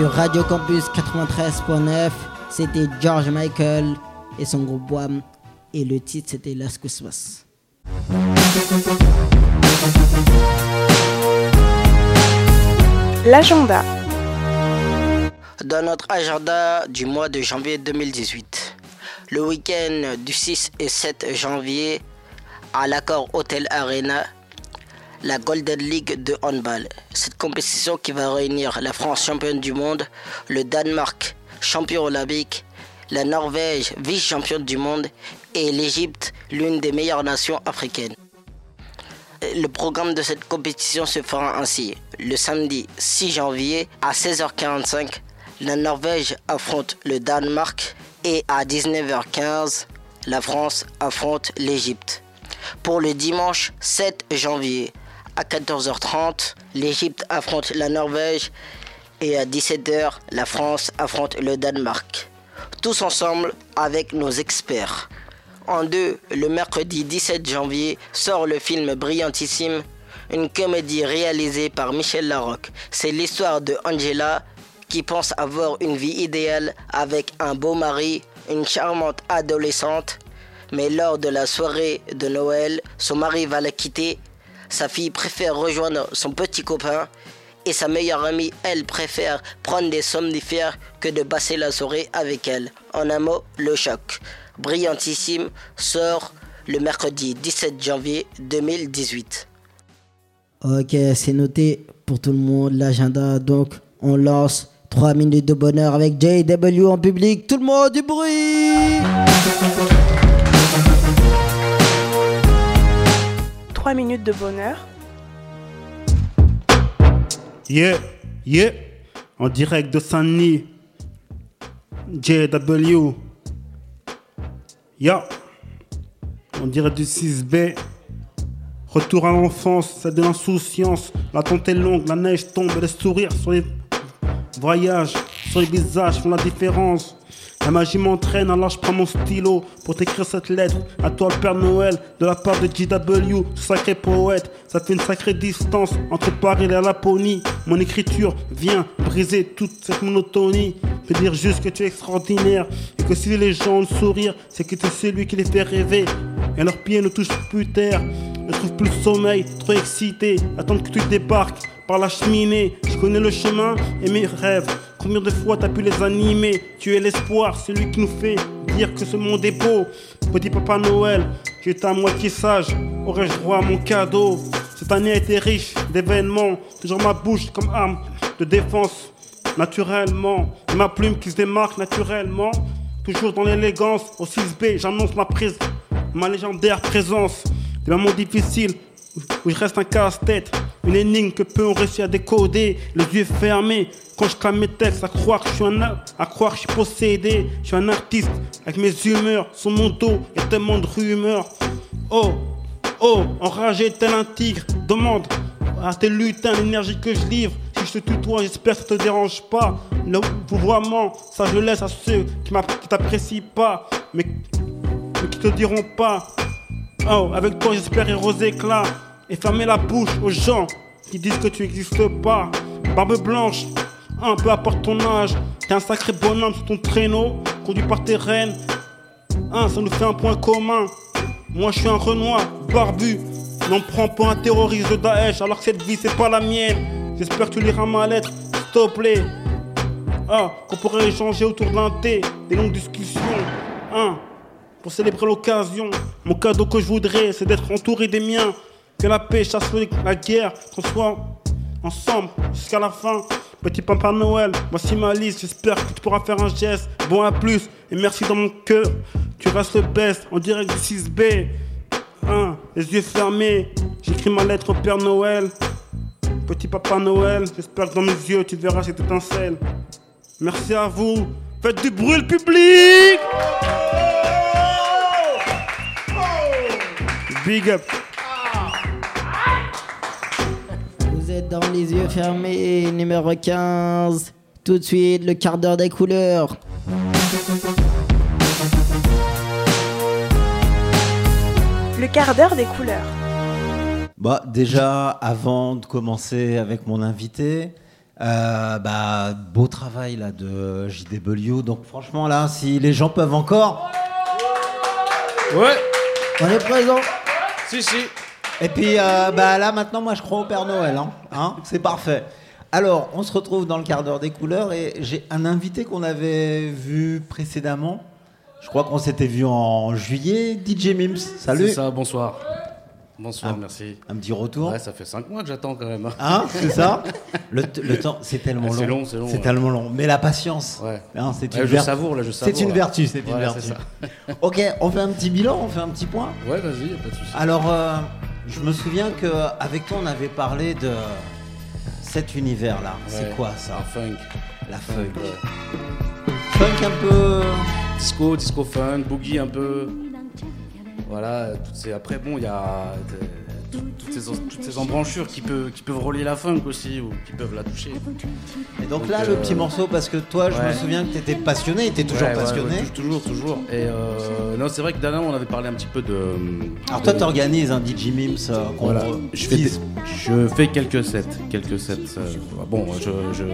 Sur Radio Campus 93.9. C'était George Michael et son groupe Wham. Et le titre c'était Last Christmas. L'agenda. Dans notre agenda du mois de janvier 2018, le week-end du 6 et 7 janvier à l'accord Hotel Arena, la Golden League de handball. Cette compétition qui va réunir la France championne du monde, le Danemark champion olympique, la Norvège vice-championne du monde et l'Égypte l'une des meilleures nations africaines. Le programme de cette compétition se fera ainsi. Le samedi 6 janvier à 16h45, la Norvège affronte le Danemark et à 19h15, la France affronte l'Égypte. Pour le dimanche 7 janvier à 14h30, l'Égypte affronte la Norvège et à 17h, la France affronte le Danemark. Tous ensemble avec nos experts. En deux, le mercredi 17 janvier sort le film Brillantissime, une comédie réalisée par Michel Larocque. C'est l'histoire de Angela qui pense avoir une vie idéale avec un beau mari, une charmante adolescente, mais lors de la soirée de Noël, son mari va la quitter. Sa fille préfère rejoindre son petit copain et sa meilleure amie, elle, préfère prendre des somnifères que de passer la soirée avec elle. En un mot, le choc. Brillantissime sort le mercredi 17 janvier 2018. Ok, c'est noté pour tout le monde l'agenda. Donc, on lance 3 minutes de bonheur avec JW en public. Tout le monde du bruit 3 minutes de bonheur. Yeah, yeah, en direct de Saint-Denis. JW. Yeah, on dirait du 6B. Retour à l'enfance, c'est de l'insouciance. L'attente est longue, la neige tombe les sourires sur les voyages, sur les visages font la différence. La magie m'entraîne, alors je prends mon stylo pour t'écrire cette lettre. À toi, Père Noël, de la part de ce sacré poète. Ça fait une sacrée distance entre Paris et la Laponie. Mon écriture vient briser toute cette monotonie. Te dire juste que tu es extraordinaire et que si les gens ont le sourire, c'est que tu es celui qui les fait rêver. Et leurs pieds ne touchent plus terre, ne trouvent plus le sommeil, trop excités, attendent que tu débarques par la cheminée. Je connais le chemin et mes rêves. Combien de fois t'as pu les animer? Tu es l'espoir, celui qui nous fait dire que ce monde est beau. Petit papa Noël, tu es à moitié sage. Aurais-je droit à mon cadeau? Cette année a été riche d'événements. Toujours ma bouche comme arme de défense. Naturellement, ma plume qui se démarque naturellement. Toujours dans l'élégance, au 6B, j'annonce ma prise, ma légendaire présence. Des moments difficiles où je reste un casse-tête, une énigme que peu ont réussi à décoder, les yeux fermés. Quand je clame mes textes, à croire que je suis un à possédé, je suis un artiste avec mes humeurs, sur mon dos et tellement de rumeurs. Oh, oh, enragé tel un tigre, demande à tes lutins l'énergie que je livre. Si je te tutoie, j'espère que ça te dérange pas. Le vouvoiement, ça je laisse à ceux qui t'apprécient pas, mais qui te diront pas. Oh, avec toi j'espère aux éclats et fermer la bouche aux gens qui disent que tu n'existes pas. Barbe blanche, un peu importe ton âge, t'es un sacré bonhomme sur ton traîneau, conduit par tes reines. Un, ça nous fait un point commun. Moi je suis un Renoir, barbu, n'en prends pas un terroriste de Daesh alors que cette vie c'est pas la mienne. J'espère que tu liras ma lettre, s'il te plaît. Ah, qu'on pourrait échanger autour d'un thé, des longues discussions. Un, pour célébrer l'occasion. Mon cadeau que je voudrais, c'est d'être entouré des miens. Que la paix chasse la guerre, qu'on soit ensemble jusqu'à la fin. Petit papa Noël, voici ma liste. J'espère que tu pourras faire un geste. Bon, à plus. Et merci dans mon cœur. Tu restes le best en direct du 6B. Un, les yeux fermés. J'écris ma lettre au Père Noël. Petit papa Noël, j'espère que dans mes yeux tu verras cette étincelle. Merci à vous. Faites du bruit le public. Big up. Vous êtes dans les yeux fermés, numéro 15. Tout de suite, le quart d'heure des couleurs. Le quart d'heure des couleurs. Bah, déjà, avant de commencer avec mon invité, Euh, bah, beau travail là de JW. Donc franchement là, si les gens peuvent encore, Ouais. on est présent. Si, si. Et puis euh, bah là maintenant, moi je crois au Père Noël. Hein, Hein C'est parfait. Alors, on se retrouve dans le quart d'heure des couleurs et j'ai un invité qu'on avait vu précédemment. Je crois qu'on s'était vu en juillet. DJ Mims, salut. C'est ça, bonsoir. Bonsoir, Un- merci. Un petit retour. Ouais, ça fait 5 mois que j'attends quand même. Hein, c'est ça? Le, le temps, c'est tellement long. c'est long, c'est long, ouais. tellement long. Mais la patience, Ouais. hein, c'est une je vertu. savoure, là, je C'est savoure, une vertu, c'est une vertu. c'est ok, on fait un petit bilan, on fait un petit point? Ouais, vas-y, pas de souci. Alors, euh, je me souviens que avec toi, on avait parlé de cet univers-là. C'est quoi ça? La funk. La funk. Funk un peu. Disco, disco funk, boogie un peu. Voilà, toutes ces... après, bon, il y a euh, tout- toutes ces, toutes ces embranchures qui peuvent, qui peuvent relier la funk aussi, ou qui peuvent la toucher. Et donc, là, le euh, petit morceau, parce que toi, je me souviens que tu étais passionné, tu es toujours Ouais, passionné. ouais, toujours, toujours. Et euh, non, c'est vrai que dernièrement, on avait parlé un petit peu de. Alors, toi, de- tu organises un DJ Mims euh, Voilà. Je fais, tease. je fais quelques sets, quelques sets. bon, je, je-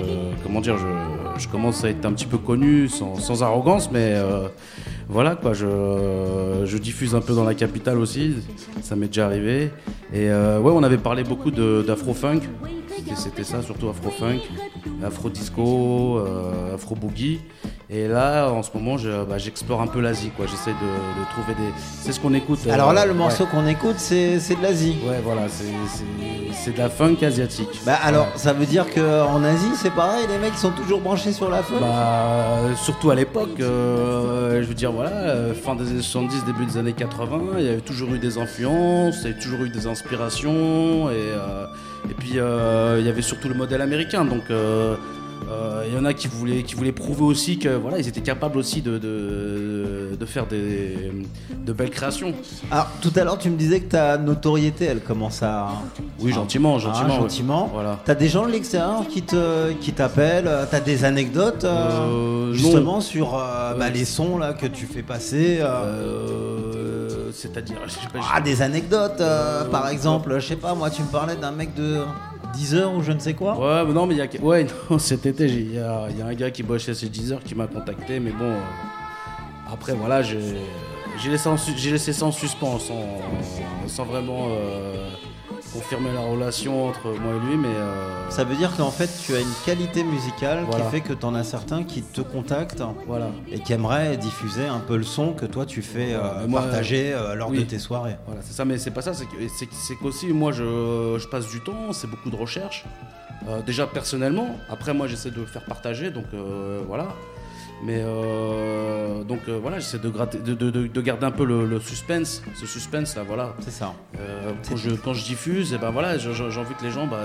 comment dire, je, je commence à être un petit peu connu, sans, sans arrogance, mais voilà quoi. Je, diffuse un peu dans la capitale aussi, ça m'est déjà arrivé. Et euh, ouais, on avait parlé beaucoup d'afro-funk. C'était- C'était ça, surtout afro-funk, afro-disco, euh, afro-boogie. Et là, en ce moment, je- bah, j'explore un peu l'Asie, quoi. J'essaie de, de trouver des. C'est ce qu'on écoute. euh, Alors là, le ouais. morceau qu'on écoute, c'est de l'Asie. Ouais, voilà, c'est- de la funk asiatique. Bah alors, Ouais. ça veut dire qu'en Asie, c'est pareil, les mecs sont toujours branchés sur la funk? Bah, surtout à l'époque, euh, je veux dire, voilà, fin des années 70, début des années 80, il y avait toujours eu des influences, il y avait toujours eu des inspirations, et, euh, et puis euh, il y avait surtout le modèle américain, donc euh, euh, il y en a qui voulaient, qui voulaient prouver aussi que voilà, ils étaient capables aussi de, de, de faire des, de belles créations. Alors, tout à l'heure, tu me disais que ta notoriété, elle commence à. Oui, gentiment, Ah, gentiment, ouais. gentiment. Voilà. T'as des gens de l'extérieur qui te qui t'appellent, t'as des anecdotes euh, Euh, justement non. sur euh, bah, les sons là que tu fais passer. C'est-à-dire, Ah, des anecdotes, euh, par exemple, je sais pas, moi, tu me parlais d'un mec de 10 heures ou je ne sais quoi. Ouais, mais non, mais il y a. Ouais, non, cet été, il y y a un gars qui bosse chez 10 heures qui m'a contacté, mais bon. euh, après, voilà, j'ai laissé, laissé ça en suspens, sans, sans vraiment euh, confirmer la relation entre moi et lui, mais. euh, Ça veut dire qu'en fait, tu as une qualité musicale Voilà. qui fait que tu en as certains qui te contactent Voilà. et qui aimeraient diffuser un peu le son que toi tu fais euh, moi, partager euh, lors oui. de tes soirées. Voilà, c'est ça, mais c'est pas ça, c'est qu'aussi, moi, je, je passe du temps, c'est beaucoup de recherche. Déjà personnellement, après, moi, j'essaie de le faire partager, donc voilà. Mais euh, donc euh, voilà, j'essaie de, gratter- de, de- de- de garder un peu le, le suspense, ce suspense là, voilà. C'est ça. Euh, quand, je, quand je diffuse, et ben voilà, j'ai envie que les gens, bah,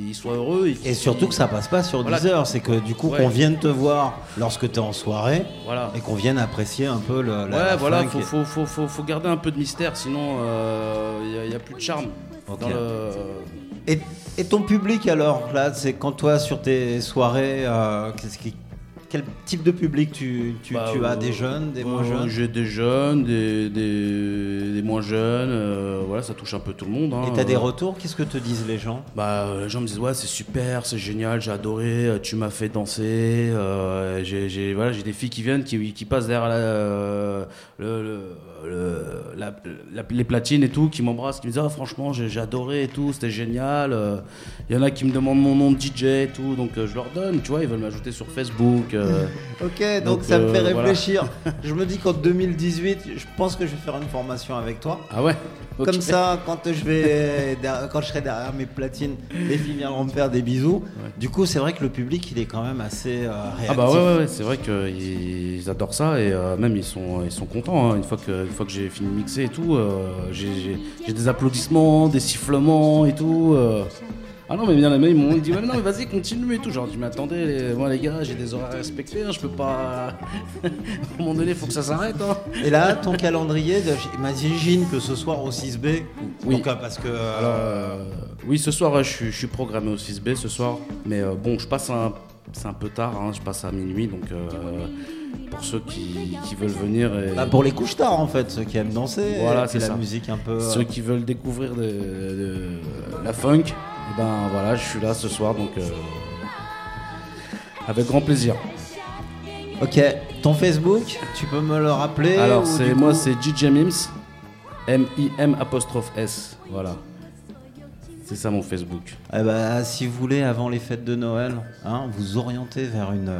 ils, ils soient heureux. Et surtout que ça passe pas sur 10 Voilà. heures, c'est que du coup Ouais. qu'on vienne te voir lorsque tu es en soirée Voilà. et qu'on vienne apprécier un peu le, la, ouais, la voilà, faut, et- faut, faut, faut, garder un peu de mystère, sinon il n'y a, plus de charme. Ok. Dans le... Et, et ton public alors là, c'est quand toi sur tes soirées, qu'est-ce qui- quel type de public tu, tu, Bah, tu as euh, Des jeunes, des euh, moins jeunes? J'ai des jeunes, des, des, des moins jeunes, euh, voilà, ça touche un peu tout le monde. hein. Et t'as des Euh, retours? Qu'est-ce que te disent les gens? Bah, euh, les gens me disent ouais c'est super, c'est génial, j'ai adoré, euh, tu m'as fait danser. euh, j'ai voilà, des filles qui viennent, qui, qui passent derrière la, euh, le, le- le- la- la- les platines et tout, qui m'embrassent, qui me disent ah franchement j'ai j'ai adoré et tout, c'était génial. euh. Il y en a qui me demandent mon nom de DJ et tout, donc euh, je leur donne, tu vois, ils veulent m'ajouter sur Facebook. euh. Ok, donc, ça me euh, fait voilà. réfléchir. je me dis qu'en 2018, je pense que je vais faire une formation avec toi. Ah ouais? Comme ça, quand je vais, quand je serai derrière mes platines, les filles viendront me faire des bisous. Du coup, c'est vrai que le public, il est quand même assez euh, réactif. Ah bah ouais, ouais, ouais, c'est vrai qu'ils ils adorent ça et euh, même ils sont, ils sont contents. hein. Une fois que, une fois que j'ai fini de mixer et tout, euh, j'ai des applaudissements, des sifflements et tout. Ah non mais bien les ils m'ont dit ouais, non mais vas-y continue et tout. Genre je dis mais attendez les- moi les gars j'ai des horaires à respecter, hein, je peux pas. à un moment donné il faut que ça s'arrête. hein. Et là, ton calendrier, de- j'imagine que ce soir au 6B, Oui. donc, parce que euh, euh, oui, ce soir, je, suis, je suis programmé au 6B ce soir. Mais euh, bon, je passe un. C'est un peu tard, hein, je passe à minuit. Donc, euh, pour ceux qui, qui veulent venir. Et... bah, pour les couches tard en fait, ceux qui aiment danser, Voilà, c'est la ça. musique un peu. Ceux qui veulent découvrir de, de- la funk, eh ben voilà, je suis là ce soir. Donc, euh, Avec grand plaisir. Ok, ton Facebook, tu peux me le rappeler Alors, c'est moi, coup- c'est DJ Mims. M-I-M apostrophe S. Voilà. C'est ça mon Facebook. Eh ben, si vous voulez, avant les fêtes de Noël, hein, vous orienter vers une,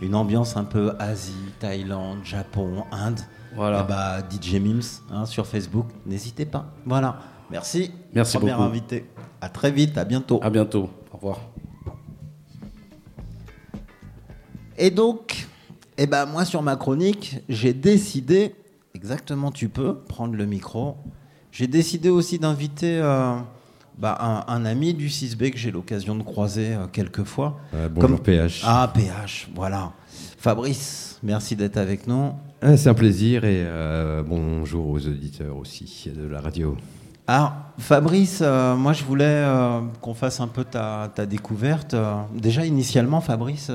une ambiance un peu Asie, Thaïlande, Japon, Inde. Voilà. Eh ben, DJ Mims hein, sur Facebook, n'hésitez pas. Voilà. Merci. Merci Premier beaucoup. invité. À très vite, à bientôt. À bientôt. Au revoir. Et donc, eh ben, moi sur ma chronique, j'ai décidé, exactement tu peux prendre le micro, j'ai décidé aussi d'inviter euh, bah, un, un ami du 6B que j'ai l'occasion de croiser euh, quelques fois. Euh, bonjour, PH. Ah, PH, voilà. Fabrice, merci d'être avec nous. Ah, c'est un plaisir et euh, bonjour aux auditeurs aussi de la radio. Alors, Fabrice, euh, moi je voulais euh, qu'on fasse un peu ta, ta découverte. Euh, déjà, initialement, Fabrice,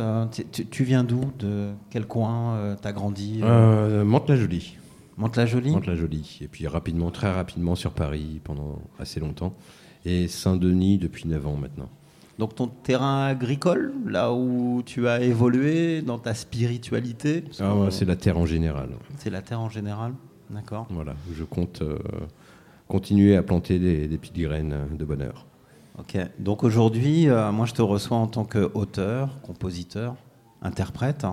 tu- viens d'où? De quel coin T'as grandi Mantes-la-Jolie. Mantes-la-Jolie? Mantes-la-Jolie. Et puis rapidement, très rapidement sur Paris pendant assez longtemps. Et Saint-Denis depuis 9 ans maintenant. Donc ton terrain agricole, là où tu as évolué dans ta spiritualité? Ah, ouais, c'est la terre en général. C'est la terre en général D'accord. Voilà, je compte euh, continuer à planter des, des petites graines de bonheur. Ok. Donc aujourd'hui, euh, moi je te reçois en tant qu'auteur, compositeur, interprète.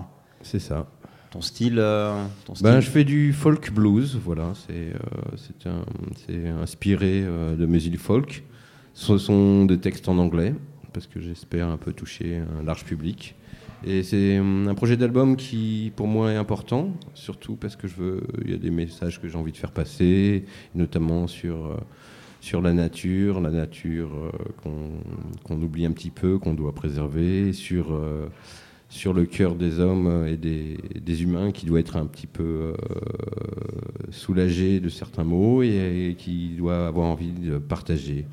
C'est ça. Ton style, euh, ton style Ben, je fais du folk blues, voilà. C'est euh, inspiré euh, de musique folk. Ce sont des textes en anglais, parce que j'espère un peu toucher un large public. Et c'est hum, un projet d'album qui, pour moi, est important, surtout parce que je veux, il y a des messages que j'ai envie de faire passer, notamment sur, euh, sur la nature, la nature euh, qu'on oublie un petit peu, qu'on doit préserver, sur, euh, sur le cœur des hommes et des, des humains qui doit être un petit peu euh, soulagé de certains mots et, et qui doit avoir envie de partager.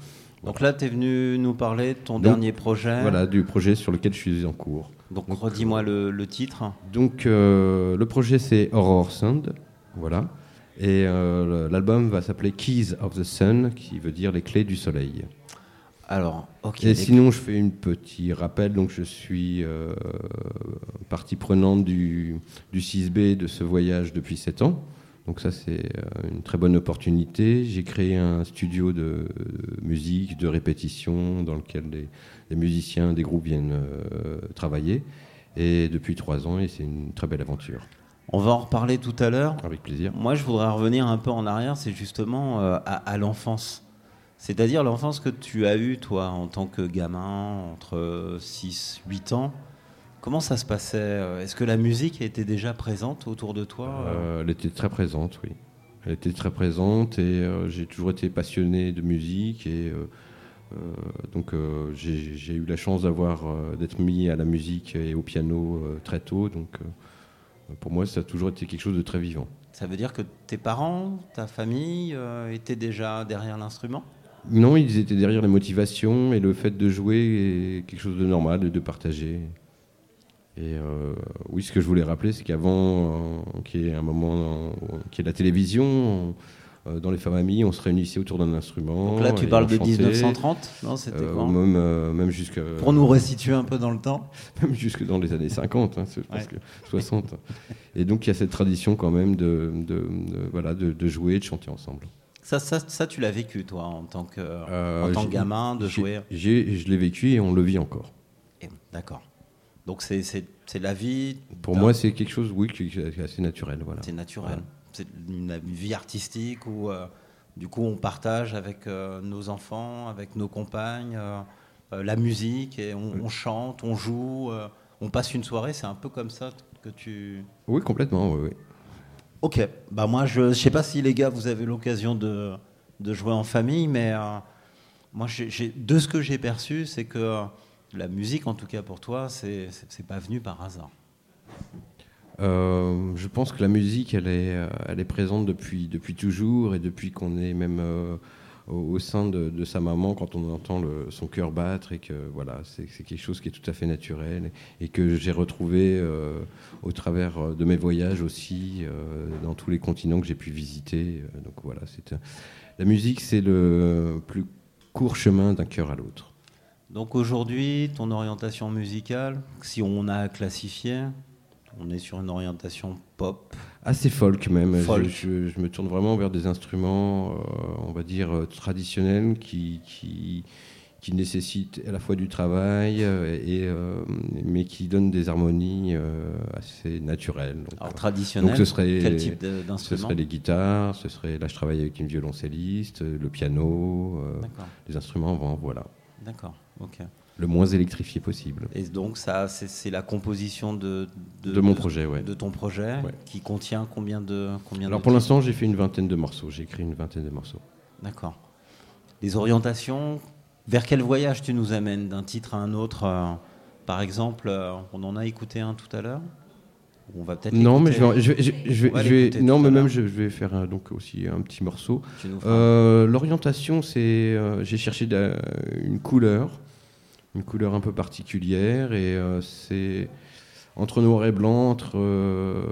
Donc là, tu es venu nous parler de ton Donc, dernier projet. Voilà, du projet sur lequel je suis en cours. Donc, redis-moi le, le titre. Donc euh, le projet c'est Horror Sound, voilà. Et euh, l'album va s'appeler Keys of the Sun, qui veut dire les clés du soleil. Alors, ok. Et les- sinon, je fais une petit rappel. Donc, je suis euh, partie prenante du, du 6B de ce voyage depuis 7 ans. Donc, ça, c'est euh, une très bonne opportunité. J'ai créé un studio de musique, de répétition, dans lequel des, des musiciens, des groupes viennent euh, travailler. Et depuis 3 ans, et c'est une très belle aventure. On va en reparler tout à l'heure. Avec plaisir. Moi, je voudrais revenir un peu en arrière, c'est justement euh, à, à l'enfance. C'est-à-dire l'enfance que tu as eue, toi, en tant que gamin, entre 6, 8 ans. Comment ça se passait euh, Est-ce que la musique était déjà présente autour de toi Euh, elle était très présente, oui. Elle était très présente et euh, j'ai toujours été passionné de musique et donc euh, j'ai eu la chance d'avoir euh, d'être mis à la musique et au piano euh, très tôt. Donc euh, pour moi, ça a toujours été quelque chose de très vivant. Ça veut dire que tes parents, ta famille euh, étaient déjà derrière l'instrument? Non, ils étaient derrière les motivations et le fait de jouer est quelque chose de normal et de partager. Et euh, oui, ce que je voulais rappeler, c'est qu'avant euh, qu'il y ait un moment, euh, qu'il y ait la télévision, on- euh, dans les familles, on se réunissait autour d'un instrument. Donc là, tu parles de chantait. 1930 Non, c'était Euh, quand Même, euh, même jusque. Pour nous resituer un peu dans le temps Même jusque dans les années 50, hein, c'est- je pense Ouais. que 60. Et donc, il y a cette tradition quand même de, de, de- voilà, de, de jouer et de chanter ensemble. ça, ça, ça, tu l'as vécu, toi, en tant que, Euh, en tant que gamin, de jouer Je l'ai vécu et on le vit encore. D'accord. Donc c'est la vie. Pour moi, c'est quelque chose, oui, qui est assez naturel. Voilà. C'est naturel. Voilà. C'est une vie artistique où, euh, du coup, on partage avec euh, nos enfants, avec nos compagnes, euh, la musique et on, on chante, on joue, on passe une soirée. C'est un peu comme ça que tu. Oui, complètement, oui, oui. Ok. Bah moi, je ne sais pas si les gars, vous avez l'occasion de, de jouer en famille, mais euh, moi, de ce que j'ai perçu, c'est que la musique, en tout cas pour toi, c'est pas venu par hasard. Euh, je pense que la musique, elle est, euh, présente depuis, toujours et depuis qu'on est même euh, au, sein de, sa maman, quand on entend son cœur battre et que voilà, c'est quelque chose qui est tout à fait naturel et, que j'ai retrouvé au travers de mes voyages aussi dans tous les continents que j'ai pu visiter. Donc voilà, la musique, c'est le plus court chemin d'un cœur à l'autre. Donc aujourd'hui, ton orientation musicale, si on a à classifier, on est sur une orientation pop. Assez folk même. Folk. Je, je- je me tourne vraiment vers des instruments, euh, on va dire, euh, traditionnels qui, qui, qui nécessitent à la fois du travail, euh, et, euh, mais qui donnent des harmonies euh, assez naturelles. Donc, Alors, traditionnel, donc ce serait, quel type Ce serait les guitares, ce serait, là je travaille avec une violoncelliste, le piano, les instruments, voilà. D'accord, ok. Le moins électrifié possible. Et donc ça, c'est la composition de, De mon projet, ouais. De ton projet, Ouais. qui contient combien de combien Alors pour l'instant, j'ai fait une vingtaine de morceaux. J'ai écrit une vingtaine de morceaux. D'accord. Les orientations, vers quel voyage tu nous amènes d'un titre à un autre euh, Par exemple, euh, on en a écouté un tout à l'heure. On va peut-être. Non, mais je l'écouter. vais, je vais- je- je vais- On va je vais- l'écouter non, mais même je, vais faire un- donc aussi un petit morceau. Euh, L'orientation, c'est euh, j'ai cherché une couleur, une couleur un peu particulière, et euh, c'est entre noir et blanc, entre euh,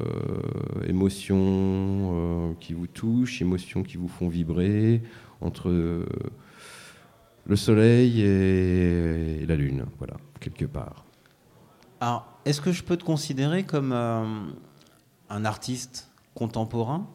émotions euh, qui vous touchent, émotions qui vous font vibrer, entre le soleil et, et la lune, voilà, quelque part. Alors, est-ce que je peux te considérer comme un artiste contemporain?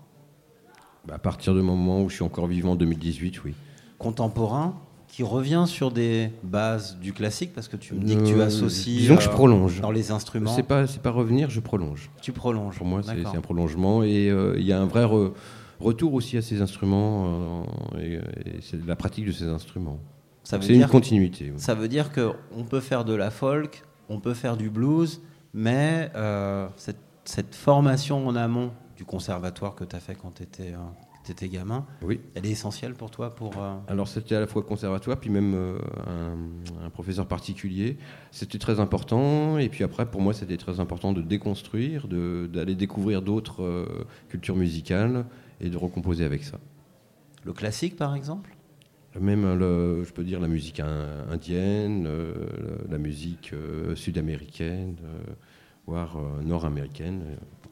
Bah, à partir du moment où je suis encore vivant en 2018, oui. Contemporain? Qui revient sur des bases du classique parce que tu me dis que tu Euh, associes. Disons que je euh, prolonge. Dans les instruments. C'est pas, c'est pas revenir, je prolonge. Tu prolonges. Pour moi, c'est un prolongement. Et euh, il y a un vrai re- retour aussi à ces instruments et, et c'est la pratique de ces instruments. Ça veut C'est une continuité. Ça veut dire qu'on peut faire de la folk, on peut faire du blues, mais euh, cette, cette formation en amont du conservatoire que tu as fait quand tu étais, gamin, Oui. elle est essentielle pour toi pour, euh, Alors c'était à la fois conservatoire, puis même euh, un, un professeur particulier. C'était très important. Et puis après, pour moi, c'était très important de déconstruire, de- d'aller découvrir d'autres euh, cultures musicales et de recomposer avec ça. Le classique, par exemple? Même, le, je peux dire, la musique in- indienne, la musique sud-américaine, voire nord-américaine,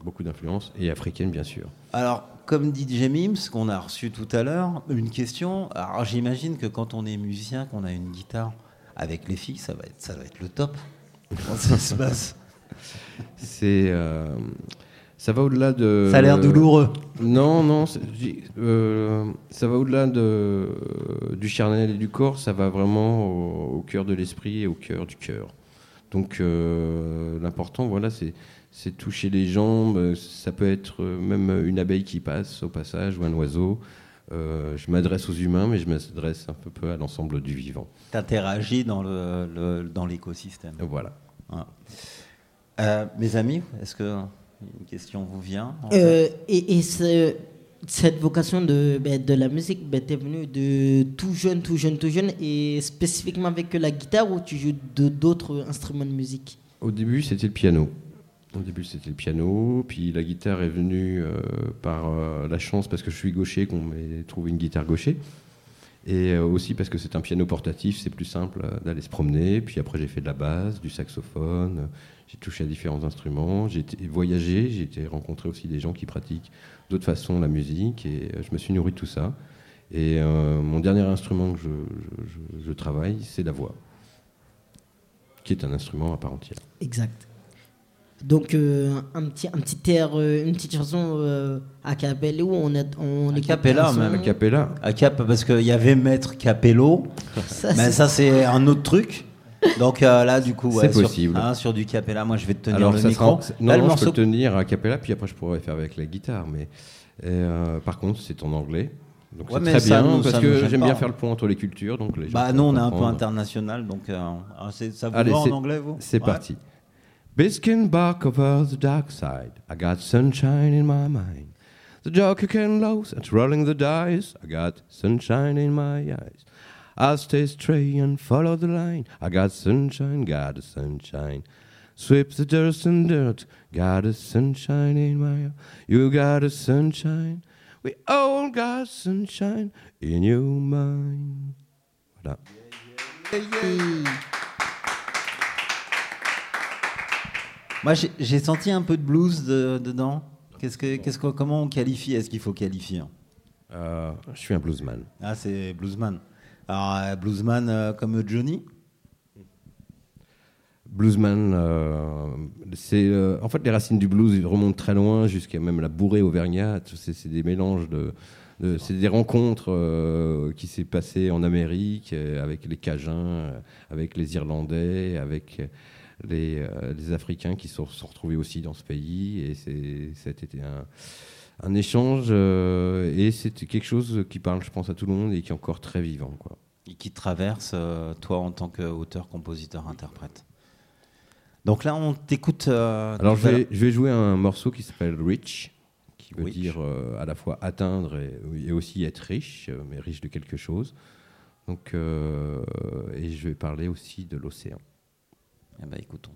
beaucoup d'influences, et africaine, bien sûr. Alors, comme dit DJ Mims, qu'on a reçu tout à l'heure, une question. Alors, j'imagine que quand on est musicien, qu'on a une guitare avec les filles, ça va être, ça va être le top. Comment ça se passe? C'est. euh, ça va au-delà de. Ça a l'air douloureux. Non, non. euh, ça va au-delà de, du charnel et du corps. Ça va vraiment au, au cœur de l'esprit et au cœur du cœur. Donc, euh, l'important, voilà, c'est. C'est toucher les jambes, ça peut être même une abeille qui passe au passage ou un oiseau. Euh, je m'adresse aux humains, mais je m'adresse un peu peu à l'ensemble du vivant. T'interagis dans le, le- dans l'écosystème. Voilà. Voilà. Euh, mes amis, est-ce que une question vous vient en Euh, fait? et et ce- cette vocation de, ben, de la musique ben, t'es venue de tout jeune, tout jeune, tout jeune, et spécifiquement avec la guitare ou tu joues de d'autres instruments de musique? Au début, c'était le piano. Au début, c'était le piano, puis la guitare est venue euh, par euh, la chance, parce que je suis gaucher, qu'on m'ait trouvé une guitare gaucher. Et euh, aussi parce que c'est un piano portatif, c'est plus simple d'aller se promener. Puis après, j'ai fait de la basse, du saxophone, j'ai touché à différents instruments, j'ai voyagé, j'ai été rencontrer aussi des gens qui pratiquent d'autres façons la musique, et je me suis nourri de tout ça. Et mon dernier instrument que je travaille, c'est la voix, qui est un instrument à part entière. Exact. Donc euh, un petit un petit air, euh, une petite chanson euh, a cappella où on est on A cappella même. Cappella. A cap parce qu'il y avait Maître Capello. Ça, mais c'est- ça c'est un autre truc. Donc euh, là du coup ouais, C'est sur- possible. hein, sur, du capella, moi je vais te tenir Alors, le ça micro. sera- Là, non, le je peux tenir à cappella, puis après je pourrais faire avec la guitare. Mais euh, par contre, c'est en anglais. Donc Ouais, c'est très ça bien nous- parce que j'aime bien faire le pont entre les cultures. Donc les Bah nous on est un peu international donc euh, ah, ça vous Allez, va en c'est- anglais vous? C'est Ouais. parti. Biskin bark over the dark side. I got sunshine in my mind. The joker can lose at rolling the dice. I got sunshine in my eyes. I'll stay straight and follow the line. I got sunshine, got a sunshine. Sweep the dust and dirt. Got a sunshine in my eye. You got a sunshine. We all got sunshine in your mind. Voilà. Moi j'ai- senti un peu de blues de- dedans. Qu'est-ce que, qu'est-ce que, comment on qualifie? Est-ce qu'il faut qualifier? Euh, je suis un bluesman. Ah c'est bluesman. Alors euh, bluesman euh, comme Johnny? Bluesman. euh, c'est en fait les racines du blues remontent très loin jusqu'à même la bourrée auvergnate. C'est c'est des mélanges de, de- c'est des rencontres qui s'est passées en Amérique avec les Cajuns, avec les Irlandais, avec les, euh, les Africains qui se sont, sont retrouvés aussi dans ce pays et c'était un un échange euh, et c'est quelque chose qui parle, je pense, à tout le monde et qui est encore très vivant. Quoi. Et qui traverse, euh, toi, en tant qu'auteur, compositeur, interprète. Donc là, on t'écoute. Alors je vais, je vais jouer un morceau qui s'appelle Rich, qui veut Rich. dire à la fois atteindre et, et aussi être riche, mais riche de quelque chose. Donc, euh, et je vais parler aussi de l'océan. Eh ben, écoute,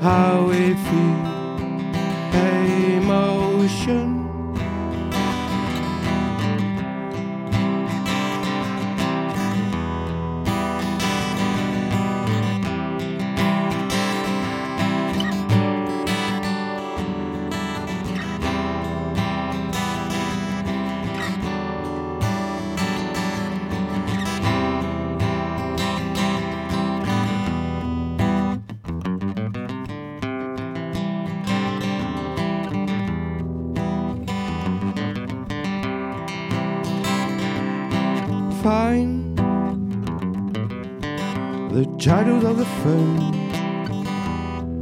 how we feel emotion. The childhood of the fern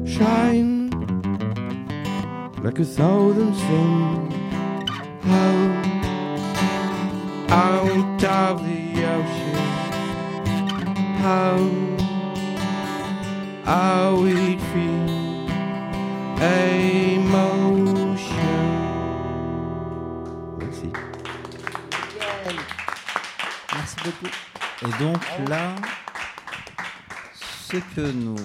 shine like a thousand suns. How out of the ocean, how how we feel emotion. Merci. Merci beaucoup. Et donc là, ce que nous.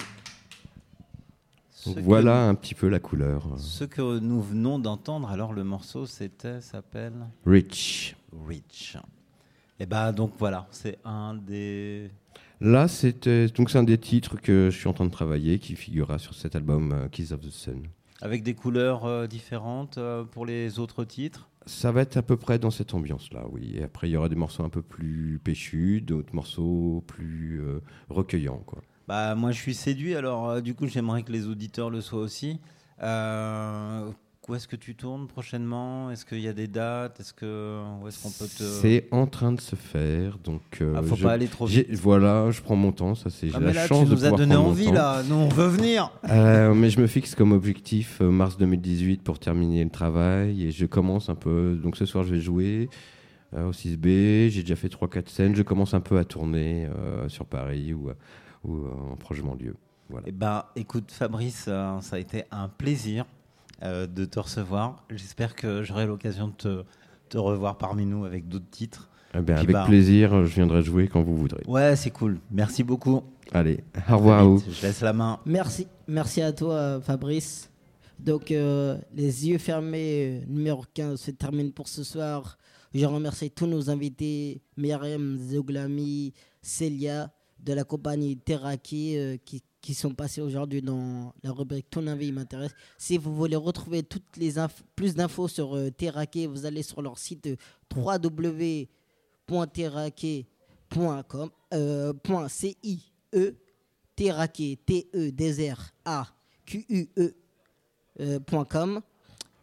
Donc voilà nous- un petit peu la couleur. Ce que nous venons d'entendre, alors le morceau c'était, s'appelle Rich. Rich. Et bah donc voilà, c'est un des. Là, c'était donc c'est un des titres que je suis en train de travailler, qui figurera sur cet album euh, Kiss of the Sun. Avec des couleurs euh, différentes euh, pour les autres titres? Ça va être à peu près dans cette ambiance-là, oui. Et après, il y aura des morceaux un peu plus péchus, d'autres morceaux plus euh, recueillants, quoi. Bah moi je suis séduit, alors euh, du coup j'aimerais que les auditeurs le soient aussi. Euh, où est-ce que tu tournes prochainement? Est-ce qu'il y a des dates? Est-ce que où est-ce qu'on peut te C'est en train de se faire, donc. euh, Ah, faut je- pas aller trop vite. Voilà, je prends mon temps, ça c'est. Ah, j'ai la là, tu chance de nous as donné envie, là. Nous, on veut venir. Euh, mais je me fixe comme objectif euh, mars 2018 pour terminer le travail et je commence un peu. Donc ce soir, je vais jouer au 6B. J'ai déjà fait 3-4 scènes. Je commence un peu à tourner sur Paris ou, ou euh, en proche banlieue. Voilà. Eh ben, écoute, Fabrice, euh, ça a été un plaisir euh, de te recevoir. J'espère que j'aurai l'occasion de te, te revoir parmi nous avec d'autres titres. Eh ben, avec bah, plaisir, je viendrai jouer quand vous voudrez. Ouais, c'est cool. Merci beaucoup. Allez, au revoir. Je laisse la main. Merci, merci à toi Fabrice. Donc euh, les yeux fermés, numéro 15 se termine pour ce soir. Je remercie tous nos invités, Myriam Zouglami, Célia de la compagnie Terraki euh, qui qui sont passés aujourd'hui dans la rubrique Ton avis m'intéresse. Si vous voulez retrouver toutes les plus d'infos sur euh, vous allez sur leur site euh, www.terraquet.com euh, point C-I-E Terraquet T-E-D-R-A-Q-U-E euh, point com.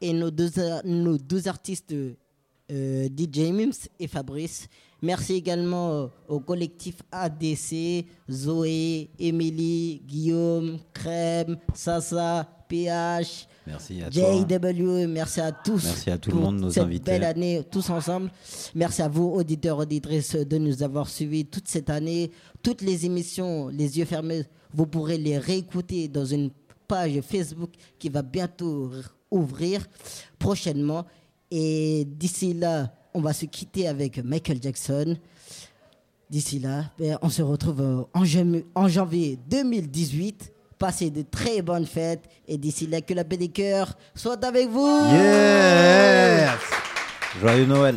et nos deux, a- nos deux artistes euh, DJ Mims et Fabrice. Merci également euh, au collectif ADC, Zoé, Émilie, Guillaume, Crème, Sasa, PH, Merci à. JW, merci à tous. Merci à tout le pour monde, nos cette invités. belle année, tous ensemble. Merci à vous, auditeurs, auditrices, de nous avoir suivis toute cette année. Toutes les émissions, les yeux fermés, vous pourrez les réécouter dans une page Facebook qui va bientôt ouvrir prochainement. Et d'ici là, on va se quitter avec Michael Jackson. D'ici là, ben, on se retrouve euh, en, jan- en janvier 2018. Passez de très bonnes fêtes. Et d'ici là, que la paix des cœurs soit avec vous. Yes Joyeux Noël.